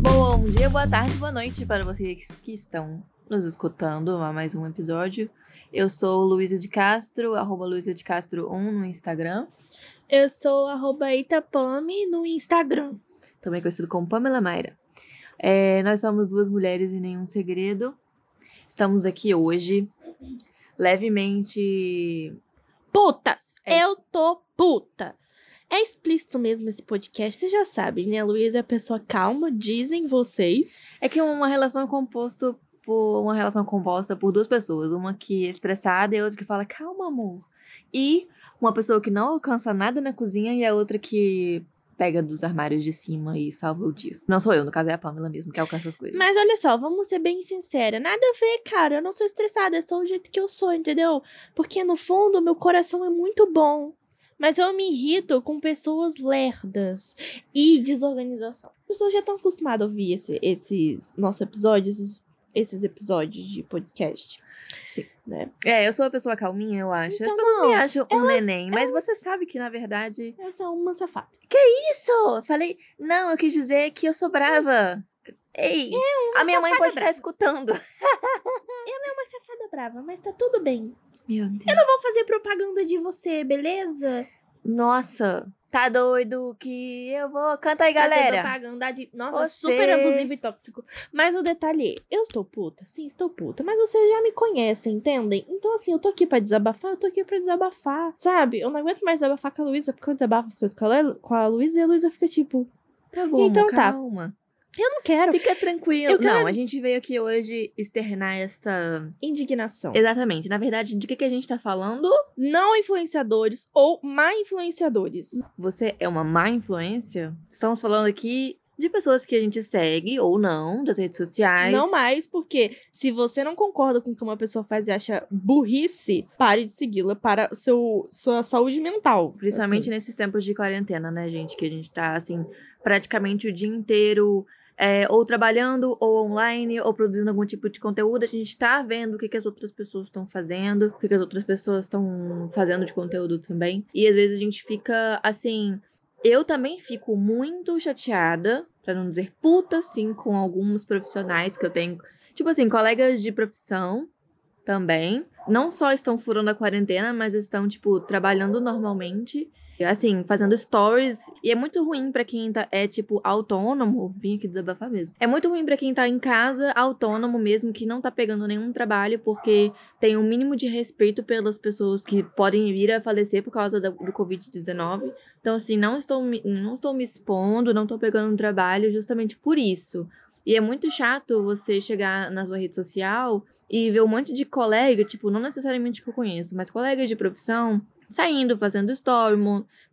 Bom dia, boa tarde, boa noite para vocês que estão nos escutando a mais um episódio. Eu sou Luísa de Castro, arroba Luísa de Castro 1 no Instagram. Eu sou arroba Itapame no Instagram. Também conhecido como Pamela Mayra. É, nós somos duas mulheres e nenhum segredo. Estamos aqui hoje levemente Putas! É. Eu tô puta. É explícito mesmo esse podcast, vocês já sabem, né? A Luísa é a pessoa calma, dizem vocês. É que uma relação é composto por uma relação composta por duas pessoas, uma que é estressada e a outra que fala calma, amor. E uma pessoa que não alcança nada na cozinha e a outra que pega dos armários de cima e salva o dia. Não sou eu, no caso é a Pamela mesmo que alcança as coisas. Mas olha só, vamos ser bem sincera. Nada a ver, cara. Eu não sou estressada, é só o jeito que eu sou, entendeu? Porque no fundo, meu coração é muito bom. Mas eu me irrito com pessoas lerdas e desorganização. As pessoas já estão acostumadas a ouvir esse- esses nossos episódios, esses, esses episódios de podcast. Sim. Né? É, eu sou uma pessoa calminha, eu acho. As Então, pessoas não, me acham um elas- neném, mas você sabe que na verdade. Essa é uma safada. Isso! Eu Falei, não, eu quis dizer que eu sou brava. Ei, a minha mãe pode estar brava. escutando. É uma safada brava, mas tá tudo bem. Meu Deus. Vou fazer propaganda de você, beleza? Nossa, tá doido que eu vou. Canta aí, Fazer galera. propaganda de. Nossa, Você- super abusivo e tóxico. Mas o detalhe é, eu estou puta, sim, estou puta. Mas vocês já me conhecem, entendem? Então, assim, eu tô aqui pra desabafar, eu tô aqui pra desabafar. Sabe? Eu não aguento mais desabafar com a Luísa, porque eu desabafo as coisas com a, Le- com a Luísa e a Luísa fica tipo, Tá bom, Então tá. Eu não quero. Fica tranquilo. Eu quero- Não, a gente veio aqui hoje externar esta. Indignação. Exatamente. Na verdade, de que, que a gente tá falando? Não influenciadores ou má influenciadores. Você é uma má influência? Estamos falando aqui de pessoas que a gente segue ou não, das redes sociais. Não mais, porque se você não concorda com o que uma pessoa faz e acha burrice, pare de segui-la para seu, sua saúde mental. Principalmente assim. nesses tempos de quarentena, né, gente? Que a gente tá, assim, praticamente o dia inteiro é, ou trabalhando, ou online, ou produzindo algum tipo de conteúdo. A gente tá vendo o que, que as outras pessoas estão fazendo, o que, que as outras pessoas estão fazendo de conteúdo também. E às vezes a gente fica, assim. Eu também fico muito chateada, pra não dizer puta, assim, com alguns profissionais que eu tenho. Tipo assim, colegas de profissão também. Não só estão furando a quarentena, mas estão, tipo, trabalhando normalmente. Assim, fazendo stories. E é muito ruim pra quem tá, é, tipo, autônomo. Vim aqui desabafar mesmo. É muito ruim pra quem tá em casa, autônomo mesmo, que não tá pegando nenhum trabalho, porque tem um mínimo de respeito pelas pessoas que podem vir a falecer por causa do Covid-19. Então, assim, não estou, me, não estou me expondo, não estou pegando um trabalho justamente por isso. E é muito chato você chegar na sua rede social e ver um monte de colega, tipo, não necessariamente que eu conheço, mas colegas de profissão, saindo, fazendo story,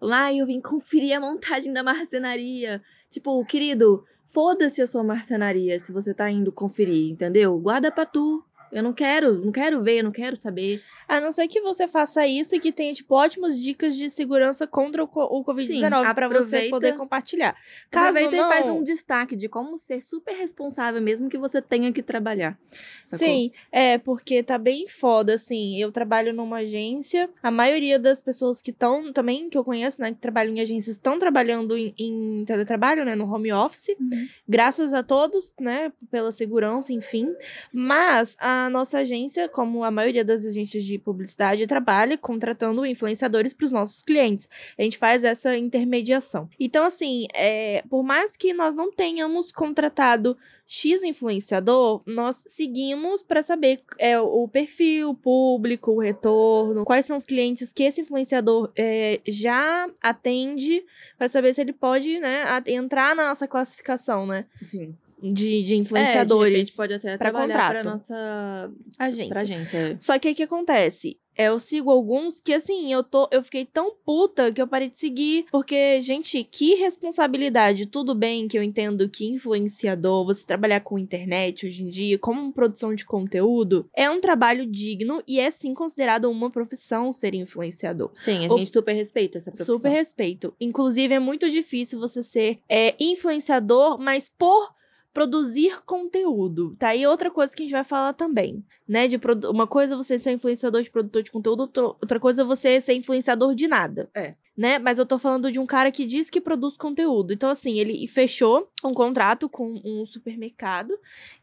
lá eu vim conferir a montagem da marcenaria. Tipo, querido, foda-se a sua marcenaria se você tá indo conferir, entendeu? Guarda pra tu. Eu não quero, não quero ver, não quero saber. A não ser que você faça isso e que tenha, tipo, ótimas dicas de segurança contra o, o Covid-19 pra você poder compartilhar. Caso Aproveita não... e faz um destaque de como ser super responsável, mesmo que você tenha que trabalhar. sacou? Sim, é, porque tá bem foda, assim. Eu trabalho numa agência. A maioria das pessoas que estão também, que eu conheço, né, que trabalham em agências, estão trabalhando em, em teletrabalho, né, no home office. Uhum. Graças a todos, né, pela segurança, enfim. Mas a nossa agência, como a maioria das agências de publicidade, trabalha contratando influenciadores para os nossos clientes. A gente faz essa intermediação. Então, assim, é, por mais que nós não tenhamos contratado X influenciador, nós seguimos para saber é, o perfil, o público, o retorno, quais são os clientes que esse influenciador é, já atende, para saber se ele pode né, entrar na nossa classificação né, Sim. De, de É, de influenciadores pode até pra trabalhar contrato. pra nossa agência. pra agência. Só que o que acontece? É, Eu sigo alguns que, assim, eu tô. Eu fiquei tão puta que eu parei de seguir. Porque, gente, que responsabilidade. Tudo bem que eu entendo que influenciador, você trabalhar com internet hoje em dia, como produção de conteúdo, é um trabalho digno e é sim considerado uma profissão ser influenciador. Sim, a O- gente super respeita essa profissão. Super respeito. Inclusive, é muito difícil você ser é, influenciador, mas por produzir conteúdo. Tá aí outra coisa que a gente vai falar também, né? De uma coisa é você ser influenciador de produtor de conteúdo, outra- outra coisa é você ser influenciador de nada. É. né? Mas eu tô falando de um cara que diz que produz conteúdo. Então, assim, ele fechou um contrato com um supermercado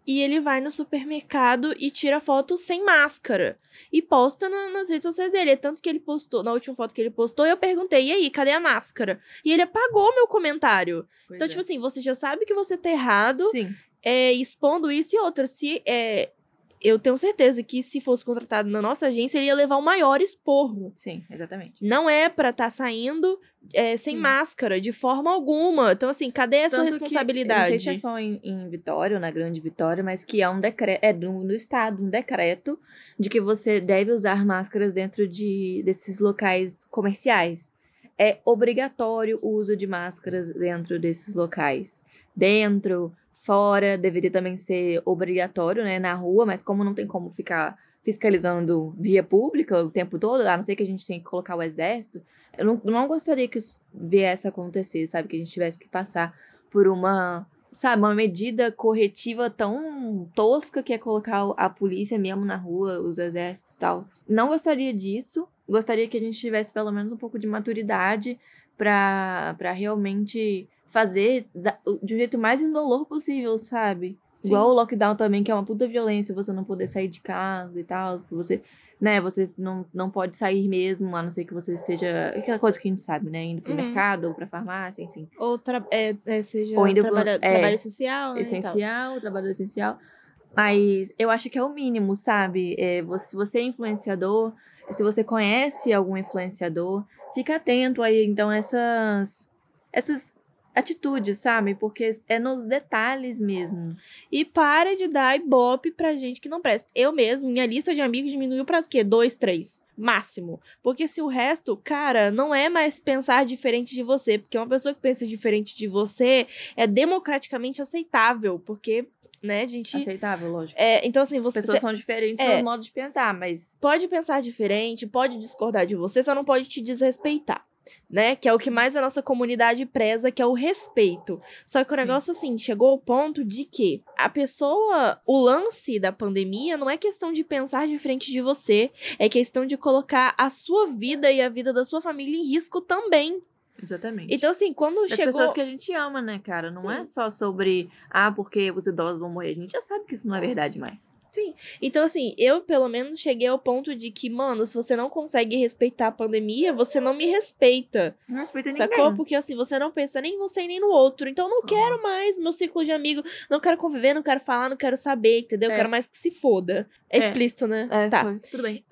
e ele vai no supermercado e tira foto sem máscara e posta na, nas redes sociais dele. É tanto que ele postou, na última foto que ele postou, eu perguntei, e aí, cadê a máscara? E ele apagou meu comentário. Pois então, é. tipo assim, você já sabe que você tá errado, Sim. é, expondo isso e outra. Se é, eu tenho certeza que se fosse contratado na nossa agência, ele ia levar o maior esporro. Sim, exatamente. Não é pra estar saindo é, sem Sim. máscara, de forma alguma. Então, assim, cadê essa Tanto que, responsabilidade? eu não sei se é só em, em Vitória, ou na Grande Vitória, mas que há um decreto, é do, do Estado, um decreto de que você deve usar máscaras dentro de, desses locais comerciais. É obrigatório o uso de máscaras dentro desses locais. Dentro, fora, deveria também ser obrigatório, né, na rua, mas como não tem como ficar fiscalizando via pública o tempo todo, a não ser que a gente tenha que colocar o exército, eu não, não gostaria que isso viesse a acontecer, sabe? Que a gente tivesse que passar por uma, sabe, uma medida corretiva tão tosca que é colocar a polícia mesmo na rua, os exércitos e tal. Não gostaria disso. Gostaria que a gente tivesse pelo menos um pouco de maturidade pra realmente fazer da- de um jeito mais indolor possível, sabe? Sim. Igual o lockdown também, que é uma puta violência, você não poder sair de casa e tal, você, né, você não, não pode sair mesmo, a não ser que você esteja, aquela coisa que a gente sabe, né, indo pro Uhum. mercado ou pra farmácia, enfim. Ou tra- é, é, seja Ou ainda trabalha- é, trabalho essencial, né, essencial, trabalho essencial. Mas eu acho que é o mínimo, sabe? É, se você é influenciador, se você conhece algum influenciador, fica atento aí, então, essas, essas atitudes, sabe? Porque é nos detalhes mesmo. E para de dar ibope pra gente que não presta. Eu mesmo, minha lista de amigos diminuiu pra quê? Dois, três. Máximo. Porque se o resto, cara, não é mais pensar diferente de você. Porque uma pessoa que pensa diferente de você é democraticamente aceitável. Porque, né, a gente. Aceitável, lógico. É, então, assim, você. Pessoas são diferentes é. no modo de pensar, mas pode pensar diferente, pode discordar de você, só não pode te desrespeitar. Né? Que é o que mais a nossa comunidade preza, que é o respeito. Só que o Sim. negócio, assim, chegou ao ponto de que a pessoa. O lance da pandemia não é questão de pensar diferente de você, é questão de colocar a sua vida e a vida da sua família em risco também. Exatamente. Então, assim, quando das chegou. pessoas que a gente ama, né, cara? Não Sim. é só sobre, ah, porque os idosos vão morrer. A gente já sabe que isso não é verdade mais. Então, assim, eu pelo menos cheguei ao ponto de que, mano, se você não consegue respeitar a pandemia, você não me respeita. Não respeita ninguém. Sacou? Porque assim, você não pensa nem em você nem no outro. Então eu não quero mais meu ciclo de amigo. Não quero conviver, não quero falar, não quero saber, entendeu? É. Quero mais que se foda. É, É. explícito, né? É, tá. foi. Tudo bem.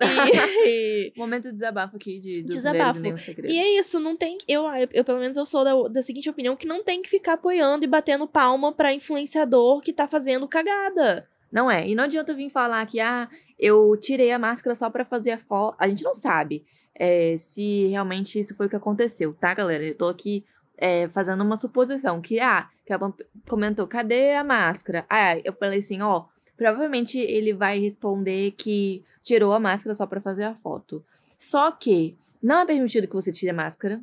E, Momento de desabafo aqui de dos Desabafo. velhos e segredo. e é isso, não tem. Eu, eu, pelo menos, eu sou da, da seguinte opinião: que não tem que ficar apoiando e batendo palma pra influenciador que tá fazendo cagada. Não é. E não adianta vir falar que, ah, eu tirei a máscara só pra fazer a foto. A gente não sabe é, se realmente isso foi o que aconteceu, tá, galera? Eu tô aqui é, fazendo uma suposição que, ah, que a Pam comentou, cadê a máscara? Ah, eu falei assim, ó, provavelmente ele vai responder que tirou a máscara só pra fazer a foto. Só que não é permitido que você tire a máscara.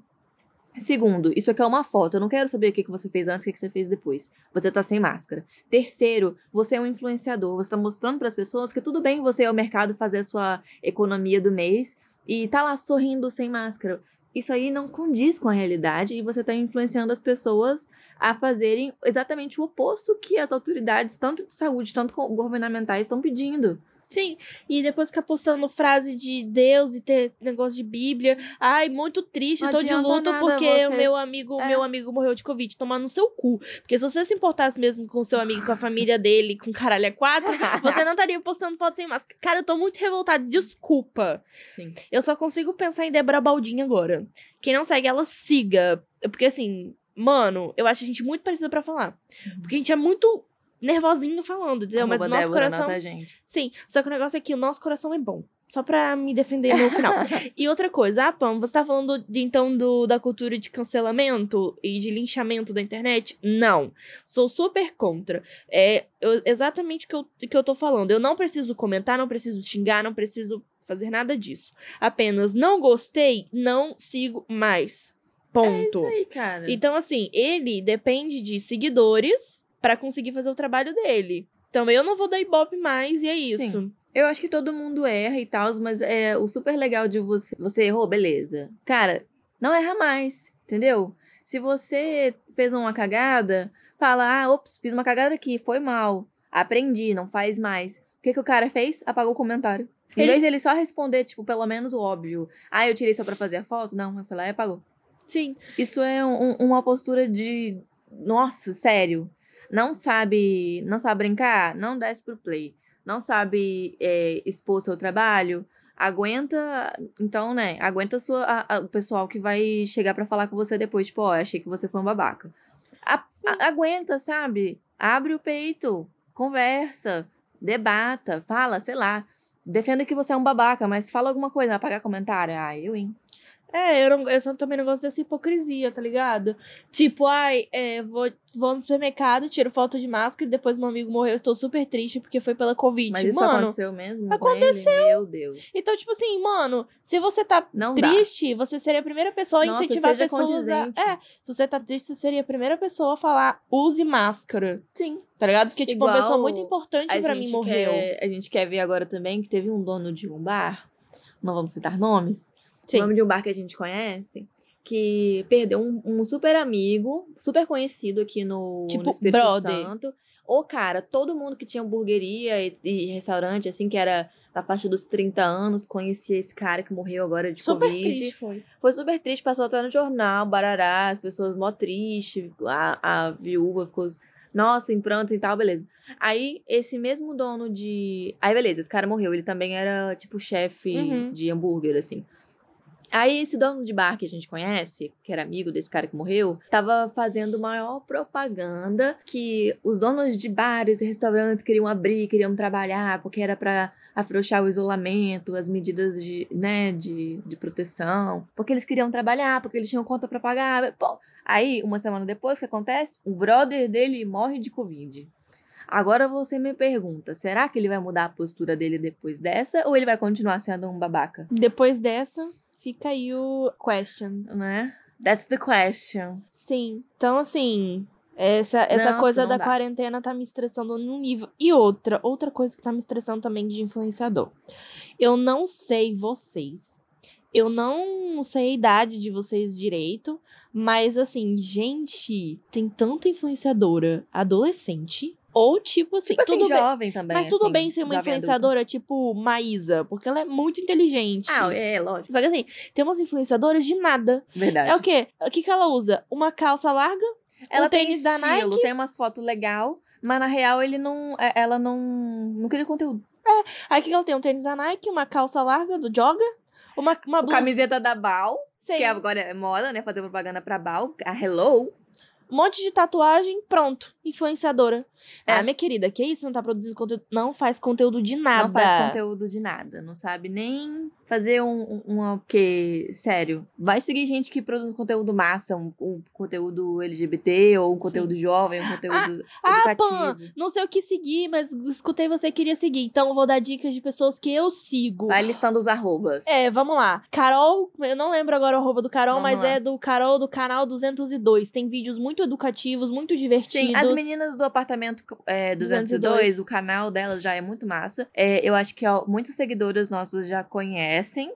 Segundo, isso aqui é uma foto. Eu não quero saber o que você fez antes, o que você fez depois. Você tá sem máscara. Terceiro, você é um influenciador. Você tá mostrando para as pessoas que tudo bem você ir ao mercado fazer a sua economia do mês e tá lá sorrindo sem máscara. Isso aí não condiz com a realidade e você tá influenciando as pessoas a fazerem exatamente o oposto que as autoridades, tanto de saúde, tanto governamentais, estão pedindo. Sim, e depois ficar postando frase de Deus e ter negócio de Bíblia. Ai, muito triste, Não tô de luto porque o meu amigo, É. meu amigo morreu de Covid. Tomar no seu cu. Porque se você se importasse mesmo com o seu amigo, com a família dele, com caralho é quatro, você não estaria postando foto sem máscara. Cara, eu tô muito revoltada. Desculpa. Sim. Eu só consigo pensar em Débora Baldini agora. Quem não segue, ela siga. Porque assim, mano, eu acho a gente muito parecida pra falar. Porque a gente é muito nervosinho falando, entendeu? Mas o nosso Débora, coração. gente. Sim, só que o negócio é que o nosso coração é bom. Só pra me defender no final. e outra coisa, ah, Pam, você tá falando de, então do, da cultura de cancelamento e de linchamento da internet? Não. Sou super contra. É eu- exatamente o que eu, que eu tô falando. Eu não preciso comentar, não preciso xingar, não preciso fazer nada disso. Apenas não gostei, não sigo mais. É Ponto. isso aí, cara. Então, assim, ele depende de seguidores pra conseguir fazer o trabalho dele. Então, eu não vou dar ibope mais e é isso. Sim. Eu acho que todo mundo erra e tal, mas é o super legal de você. Você errou, beleza. Cara, Não erra mais, entendeu? Se você fez uma cagada, fala, ah, ops, fiz uma cagada aqui, foi mal. Aprendi, não faz mais. O que, que o cara fez? Apagou o comentário. Em Ele- vez dele só responder, tipo, pelo menos o óbvio. Ah, eu tirei só pra fazer a foto? Não, eu fui lá e apagou. Sim. Isso é um- uma postura de. Nossa, sério. Não sabe. Não sabe brincar? Não desce pro play. Não sabe é, expor seu trabalho? Aguenta. Então, né? Aguenta sua, a- a- o pessoal que vai chegar pra falar com você depois. Tipo, ó, achei que você foi um babaca. A- aguenta, sabe? Abre o peito. Conversa. Debata. Fala, sei lá. Defenda que você é um babaca, mas fala alguma coisa. Apagar comentário. Ah, eu, hein? É, eu, não, eu só também não gosto dessa hipocrisia, tá ligado? Tipo, ai, é, vou, vou no supermercado, tiro foto de máscara e depois meu amigo morreu, estou super triste porque foi pela Covid. Mas isso mano, aconteceu mesmo? aconteceu. Meu Deus. então, tipo assim, mano, se você tá Não dá. triste, você seria a primeira pessoa a Nossa, incentivar seja pessoas a... condizente. É, se você tá triste, você seria a primeira pessoa a falar, use máscara, Sim. tá ligado? Porque, tipo, uma Igual pessoa muito importante A pra mim morreu. quer, a gente quer ver agora também que teve um dono de um bar, não vamos citar nomes, Sim. o nome de um bar que a gente conhece, que perdeu um, um super amigo, super conhecido aqui no, Tipo, no Espírito brother. Santo. O cara, todo mundo que tinha hamburgueria e, e restaurante, assim, que era da faixa dos 30 anos, conhecia esse cara que morreu agora de Super Covid. triste foi. Foi super triste, passou até no jornal, barará, as pessoas mó tristes, a, a viúva ficou, nossa, em prantos e tal, beleza. Aí, esse mesmo dono de... Aí, beleza, esse cara morreu, ele também era, tipo, chefe Uhum. de hambúrguer, assim. Aí, esse dono de bar que a gente conhece, que era amigo desse cara que morreu, tava fazendo maior propaganda que os donos de bares e restaurantes queriam abrir, queriam trabalhar, porque era pra afrouxar o isolamento, as medidas de, né, de, de proteção, porque eles queriam trabalhar, porque eles tinham conta pra pagar. Pô, aí, uma semana depois, o que acontece? O brother dele morre de Covid. Agora você me pergunta, será que ele vai mudar a postura dele depois dessa ou ele vai continuar sendo um babaca? Depois dessa, fica aí o question. Né? That's the question. Sim. Então, assim, essa, essa Nossa, coisa não da dá. quarentena tá me estressando num nível. E outra, outra coisa que tá me estressando também de influenciador. Eu não sei vocês. Eu não sei a idade de vocês direito, mas assim, gente, tem tanta influenciadora adolescente. Ou tipo assim, Tipo assim, tudo bem. jovem também. Mas tudo assim, bem ser uma jovem adulto. influenciadora tipo Maísa, porque ela é muito inteligente. Ah, é, lógico. Só que assim, tem umas influenciadoras de nada. Verdade. É o quê? O que, que ela usa? Uma calça larga, Ela o tem tênis da estilo, Nike. tem umas fotos legal, mas na real ele não, é- ela não, não cria conteúdo. Aí o que, que ela tem? Um tênis da Nike, uma calça larga do Joga, uma, uma blusa. Camiseta da Bal, sei, que agora é moda, né, fazer propaganda pra Bal, a Hello. Um monte de tatuagem, pronto. Influenciadora. É. Ah, minha querida, que isso? Não tá produzindo conteúdo? Não faz conteúdo de nada. Não faz conteúdo de nada, não sabe nem fazer um, um uma que sério. Vai seguir gente que produz conteúdo massa, um, um conteúdo LGBT ou um conteúdo jovem, um conteúdo Ah, Pan, educativo. não sei o que seguir, mas escutei você queria seguir. Então eu vou dar dicas de pessoas que eu sigo. Vai listando os arrobas. É, vamos lá. Carol, eu não lembro agora o arroba do Carol, Vamos mas lá. é do Carol do canal 202. Tem vídeos muito educativos, muito divertidos. Sim, as meninas do apartamento é, 202, 202, o canal delas já é muito massa. É, eu acho que ó, muitos seguidores nossos já conhecem, conhecem,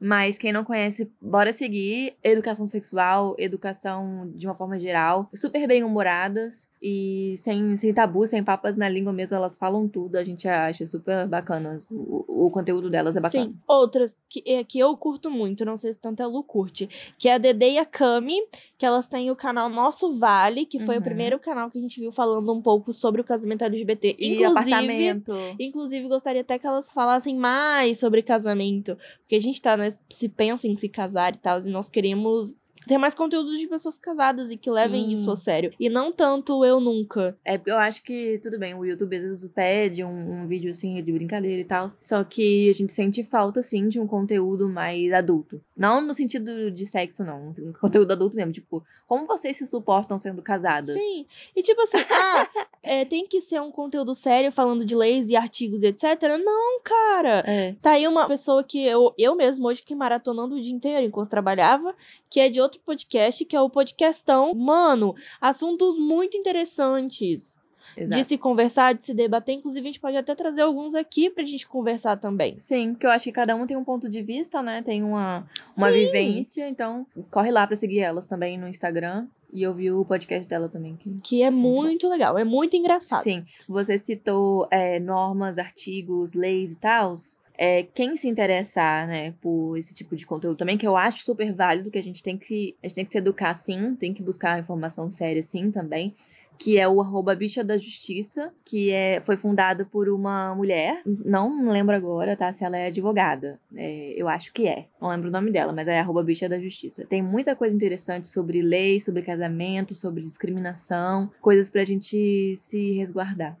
mas quem não conhece, bora seguir. Educação sexual, educação de uma forma geral, super bem humoradas e sem, sem tabu, sem papas na língua mesmo, elas falam tudo. A gente acha super bacana. O, o conteúdo delas é bacana. Sim, outras que, é, que eu curto muito, não sei se tanto a Lu curte, que é a Dede e a Cami, que elas têm o canal Nosso Vale, que foi Uhum. o primeiro canal que a gente viu falando um pouco sobre o casamento LGBT. E inclusive, apartamento. inclusive, gostaria até que elas falassem mais sobre casamento, porque a gente tá, né, se pensa em se casar e tal, e nós queremos ter mais conteúdo de pessoas casadas e que levem Sim. isso a sério. E não tanto eu nunca. É, eu acho que tudo bem, o YouTube às vezes pede um, um vídeo assim de brincadeira e tal. Só que a gente sente falta, assim, de um conteúdo mais adulto. Não no sentido de sexo, não. Um conteúdo adulto mesmo. Tipo, como vocês se suportam sendo casadas? Sim. E tipo assim, ah, é, tem que ser um conteúdo sério falando de leis e artigos e etc. Não, cara. É. Tá aí uma pessoa que eu, eu mesmo hoje fiquei maratonando o dia inteiro enquanto trabalhava, que é de outro podcast, que é o Podcastão. Mano, assuntos muito interessantes. Exato. de se conversar, de se debater. Inclusive, a gente pode até trazer alguns aqui pra gente conversar também. Sim, porque eu acho que cada um tem um ponto de vista, né? Tem uma, uma Sim. vivência, então corre lá pra seguir elas também no Instagram e ouvir o podcast dela também. Que... Que é muito legal, é muito engraçado. Sim, você citou é, normas, artigos, leis e tal. É, quem se interessar, né, por esse tipo de conteúdo também, que eu acho super válido, que a gente tem que, a gente tem que se educar sim, tem que buscar informação séria sim também, que é o arroba bicha da justiça, que é, foi fundado por uma mulher, não lembro agora, tá, se ela é advogada, é, eu acho que é, não lembro o nome dela, mas é arroba bicha da justiça. Tem muita coisa interessante sobre lei, sobre casamento, sobre discriminação, coisas pra gente se resguardar.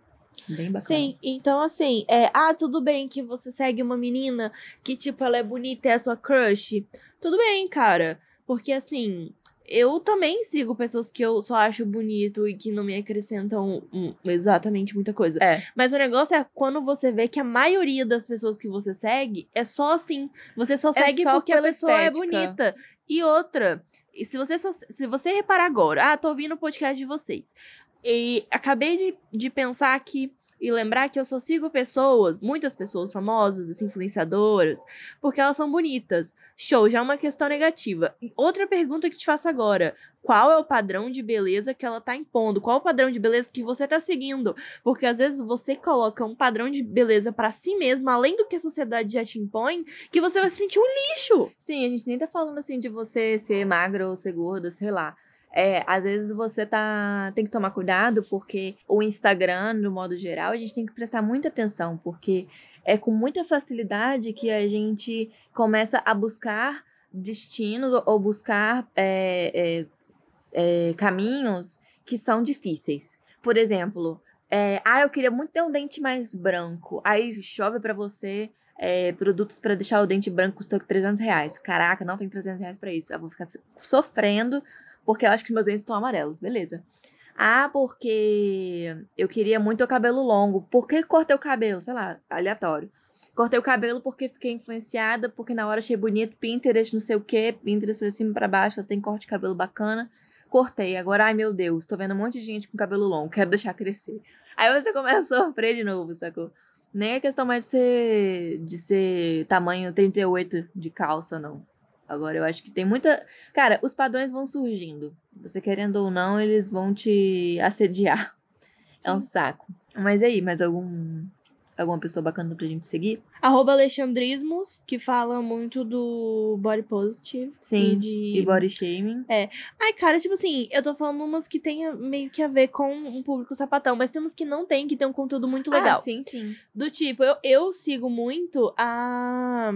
Bem bacana. Sim, então assim, é, ah, tudo bem que você segue uma menina que, tipo, ela é bonita e é a sua crush. Tudo bem, cara. Porque assim, eu também sigo pessoas que eu só acho bonito e que não me acrescentam hum, exatamente muita coisa. É. Mas o negócio é quando você vê que a maioria das pessoas que você segue é só assim. Você só segue só porque a pessoa é estética. bonita. E outra, e se você, só- se você reparar agora, ah, tô ouvindo o podcast de vocês. E acabei de, de pensar aqui e lembrar que eu só sigo pessoas, muitas pessoas famosas, assim, influenciadoras, porque elas são bonitas. Show, já é uma questão negativa. Outra pergunta que te faço agora. Qual é o padrão de beleza que ela tá impondo? Qual é o padrão de beleza que você tá seguindo? Porque às vezes você coloca um padrão de beleza pra si mesma, além do que a sociedade já te impõe, que você vai se sentir um lixo. Sim, a gente nem tá falando assim de você ser magra ou ser gorda, sei lá. É, às vezes você tá. Tem que tomar cuidado, porque o Instagram, no modo geral, a gente tem que prestar muita atenção, porque é com muita facilidade que a gente começa a buscar destinos ou- buscar é, é, é, caminhos que são difíceis. Por exemplo, é, ah, eu queria muito ter um dente mais branco. Aí chove pra você é, produtos pra deixar o dente branco custa 300 reais. Caraca, não tem 300 reais pra isso. Eu vou ficar sofrendo porque eu acho que meus dentes estão amarelos. Beleza. Ah, porque eu queria muito o cabelo longo. Por que cortei o cabelo? Sei lá, aleatório. Cortei o cabelo porque fiquei influenciada, porque na hora achei bonito, Pinterest, não sei o quê, Pinterest pra cima e pra baixo, tem corte de cabelo bacana. Cortei. Agora, ai meu Deus, tô vendo um monte de gente com cabelo longo, quero deixar crescer. Aí você começa a sofrer de novo, sacou? Nem é questão mais de ser, de ser tamanho 38 de calça, não. Agora, eu acho que tem muita. Cara, os padrões vão surgindo. Você querendo ou não, eles vão te assediar. É um Sim. saco. Mas aí, mais algum. Alguma pessoa bacana pra gente seguir? Arroba Alexandrismos, que fala muito do body positive. Sim, E de. E body shaming. Ai, cara, tipo assim, eu tô falando umas que tem meio que a ver com um público sapatão, mas temos que não tem, que tem um conteúdo muito legal. Ah, sim, sim. Do tipo, eu, eu sigo muito a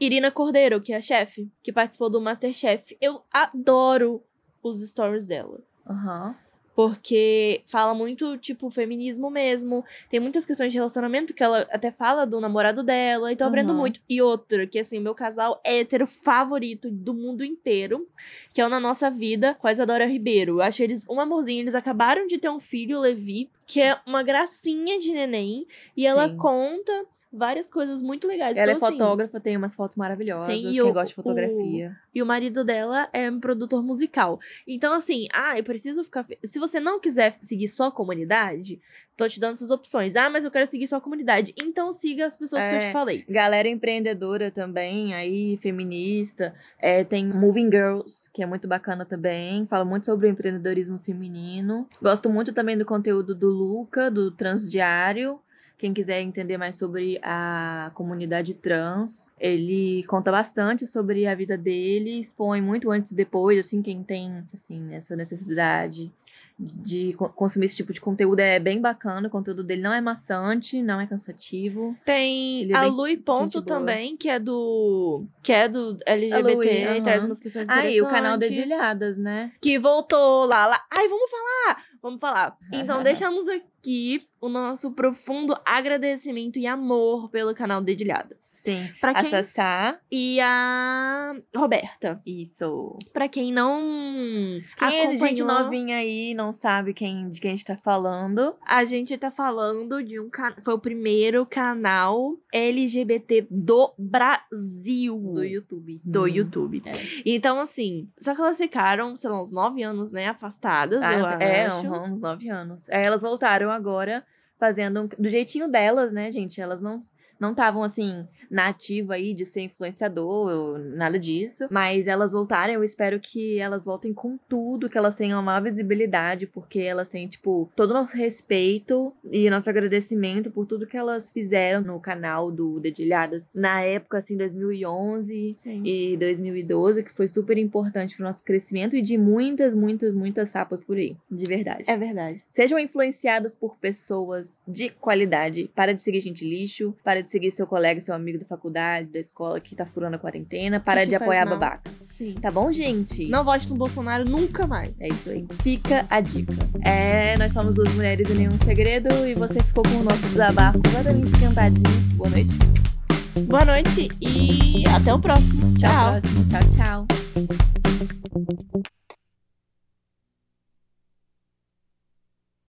Irina Cordeiro, que é a chefe, que participou do Masterchef. Eu adoro os stories dela. Aham. Porque fala muito, tipo, feminismo mesmo. Tem muitas questões de relacionamento que ela até fala do namorado dela. Então eu aprendo muito. E outra, que assim, o meu casal hétero favorito do mundo inteiro, que é o Na Nossa Vida, com a Isadora Ribeiro. Eu acho eles um amorzinho. Eles acabaram de ter um filho, o Levi, que é uma gracinha de neném. E ela Sim. conta várias coisas muito legais. Ela é então, assim, fotógrafa, tem umas fotos maravilhosas. Sim, quem o- gosta de fotografia. E o marido dela é um produtor musical. Então, assim, ah, eu preciso ficar. Se você não quiser seguir só a comunidade, tô te dando essas opções. Ah, mas eu quero seguir só a comunidade. Então siga as pessoas que eu É. te falei. Galera empreendedora também, aí, feminista. É, tem Moving Girls, que é muito bacana também. Fala muito sobre o empreendedorismo feminino. Gosto muito também do conteúdo do Luca, do Transdiário. Quem quiser entender mais sobre a comunidade trans, ele conta bastante sobre a vida dele, expõe muito antes e depois, assim, quem tem, assim, essa necessidade de co- consumir esse tipo de conteúdo é bem bacana. O conteúdo dele não é maçante, não é cansativo. Tem é a Lui Ponto gente também, que é do. Que é do LGBT Lui, e traz umas questões Aí, o canal. Dedilhadas, né? que voltou lá, lá. Ai, vamos falar! Vamos falar. Então, deixamos aqui o nosso profundo agradecimento e amor pelo canal Dedilhadas. Sim. Pra A quem... Sassá. E a Roberta. Isso. Pra quem não Quem é de gente acompanhou, novinha aí, não sabe quem, de quem a gente tá falando. a gente tá falando de um canal. Foi o primeiro canal LGBT do Brasil. Do YouTube. Do Hum. YouTube. É. Então, assim, só que elas ficaram, sei lá, uns nove anos, né, afastadas, Ah, eu é, acho. Uns nove anos. É, elas voltaram agora fazendo do jeitinho delas, né, gente? Elas não não estavam assim na ativa aí de ser influenciador, ou nada disso, mas elas voltaram, eu espero que elas voltem com tudo, que elas tenham uma maior visibilidade, porque elas têm tipo todo o nosso respeito e nosso agradecimento por tudo que elas fizeram no canal do Dedilhadas na época assim 2011 Sim. e 2012, que foi super importante pro nosso crescimento e de muitas, muitas, muitas sapas por aí, de verdade. É verdade. Sejam influenciadas por pessoas de qualidade. Para de seguir gente lixo, para de seguir seu colega, seu amigo da faculdade, da escola que tá furando a quarentena, para de apoiar mal. babaca. Sim. Tá bom, gente? Não vote no Bolsonaro nunca mais. É isso aí. Fica a dica. É, nós somos duas mulheres e nenhum segredo, e você ficou com o nosso desabafo completamente esquentadinho. Boa noite. Boa noite e até o próximo. Até Tchau. a próxima. Tchau, tchau.